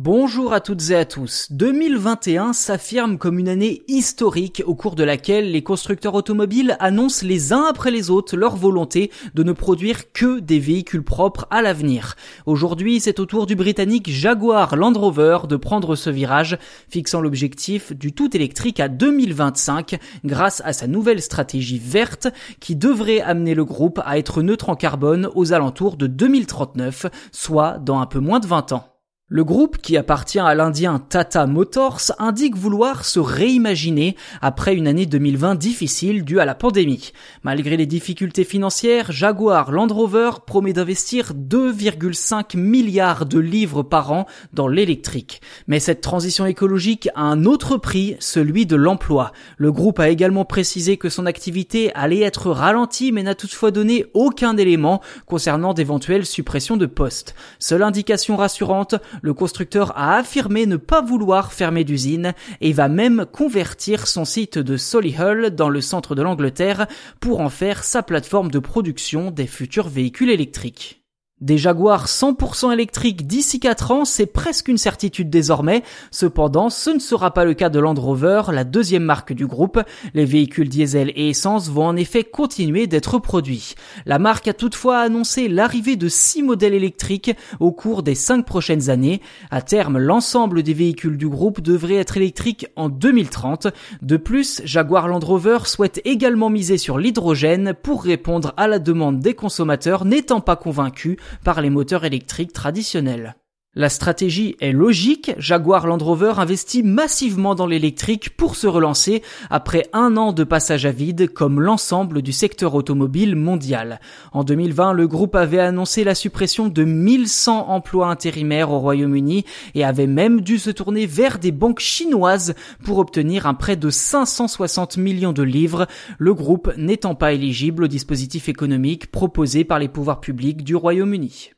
Bonjour à toutes et à tous. 2021 s'affirme comme une année historique au cours de laquelle les constructeurs automobiles annoncent les uns après les autres leur volonté de ne produire que des véhicules propres à l'avenir. Aujourd'hui, c'est au tour du britannique Jaguar Land Rover de prendre ce virage, fixant l'objectif du tout électrique à 2025 grâce à sa nouvelle stratégie verte qui devrait amener le groupe à être neutre en carbone aux alentours de 2039, soit dans un peu moins de 20 ans. Le groupe, qui appartient à l'Indien Tata Motors, indique vouloir se réimaginer après une année 2020 difficile due à la pandémie. Malgré les difficultés financières, Jaguar Land Rover promet d'investir 2,5 milliards de livres par an dans l'électrique. Mais cette transition écologique a un autre prix, celui de l'emploi. Le groupe a également précisé que son activité allait être ralentie mais n'a toutefois donné aucun élément concernant d'éventuelles suppressions de postes. Seule indication rassurante, le constructeur a affirmé ne pas vouloir fermer d'usine et va même convertir son site de Solihull dans le centre de l'Angleterre pour en faire sa plateforme de production des futurs véhicules électriques. Des Jaguars 100% électriques d'ici 4 ans, c'est presque une certitude désormais. Cependant, ce ne sera pas le cas de Land Rover, la deuxième marque du groupe. Les véhicules diesel et essence vont en effet continuer d'être produits. La marque a toutefois annoncé l'arrivée de 6 modèles électriques au cours des 5 prochaines années. À terme, l'ensemble des véhicules du groupe devrait être électriques en 2030. De plus, Jaguar Land Rover souhaite également miser sur l'hydrogène pour répondre à la demande des consommateurs n'étant pas convaincus par les moteurs électriques traditionnels. La stratégie est logique, Jaguar Land Rover investit massivement dans l'électrique pour se relancer après un an de passage à vide comme l'ensemble du secteur automobile mondial. En 2020, le groupe avait annoncé la suppression de 1100 emplois intérimaires au Royaume-Uni et avait même dû se tourner vers des banques chinoises pour obtenir un prêt de 560 millions de livres, le groupe n'étant pas éligible au dispositif économique proposé par les pouvoirs publics du Royaume-Uni.